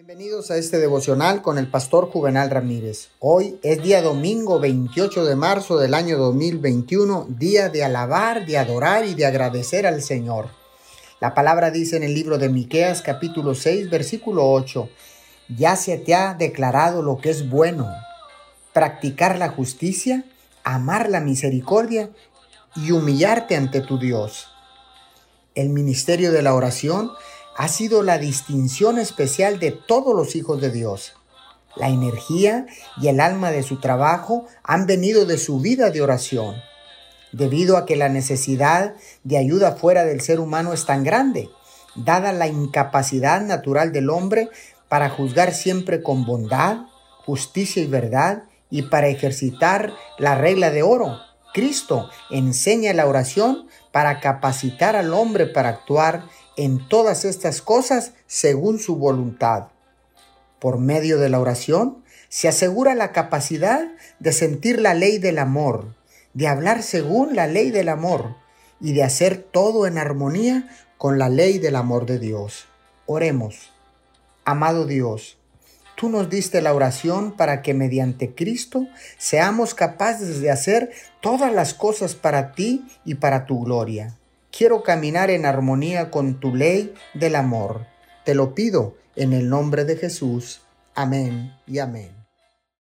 Bienvenidos a este devocional con el pastor Juvenal Ramírez. Hoy es día domingo 28 de marzo del año 2021, día de alabar, de adorar y de agradecer al Señor. La palabra dice en el libro de Miqueas capítulo 6 versículo 8: Ya se te ha declarado lo que es bueno, practicar la justicia, amar la misericordia y humillarte ante tu Dios. El ministerio de la oración ha sido la distinción especial de todos los hijos de Dios. La energía y el alma de su trabajo han venido de su vida de oración, debido a que la necesidad de ayuda fuera del ser humano es tan grande, dada la incapacidad natural del hombre para juzgar siempre con bondad, justicia y verdad, y para ejercitar la regla de oro. Cristo enseña la oración para capacitar al hombre para actuar en todas estas cosas según su voluntad. Por medio de la oración se asegura la capacidad de sentir la ley del amor, de hablar según la ley del amor y de hacer todo en armonía con la ley del amor de Dios. Oremos. Amado Dios, tú nos diste la oración para que mediante Cristo seamos capaces de hacer todas las cosas para ti y para tu gloria. Quiero caminar en armonía con tu ley del amor. Te lo pido en el nombre de Jesús. Amén y amén.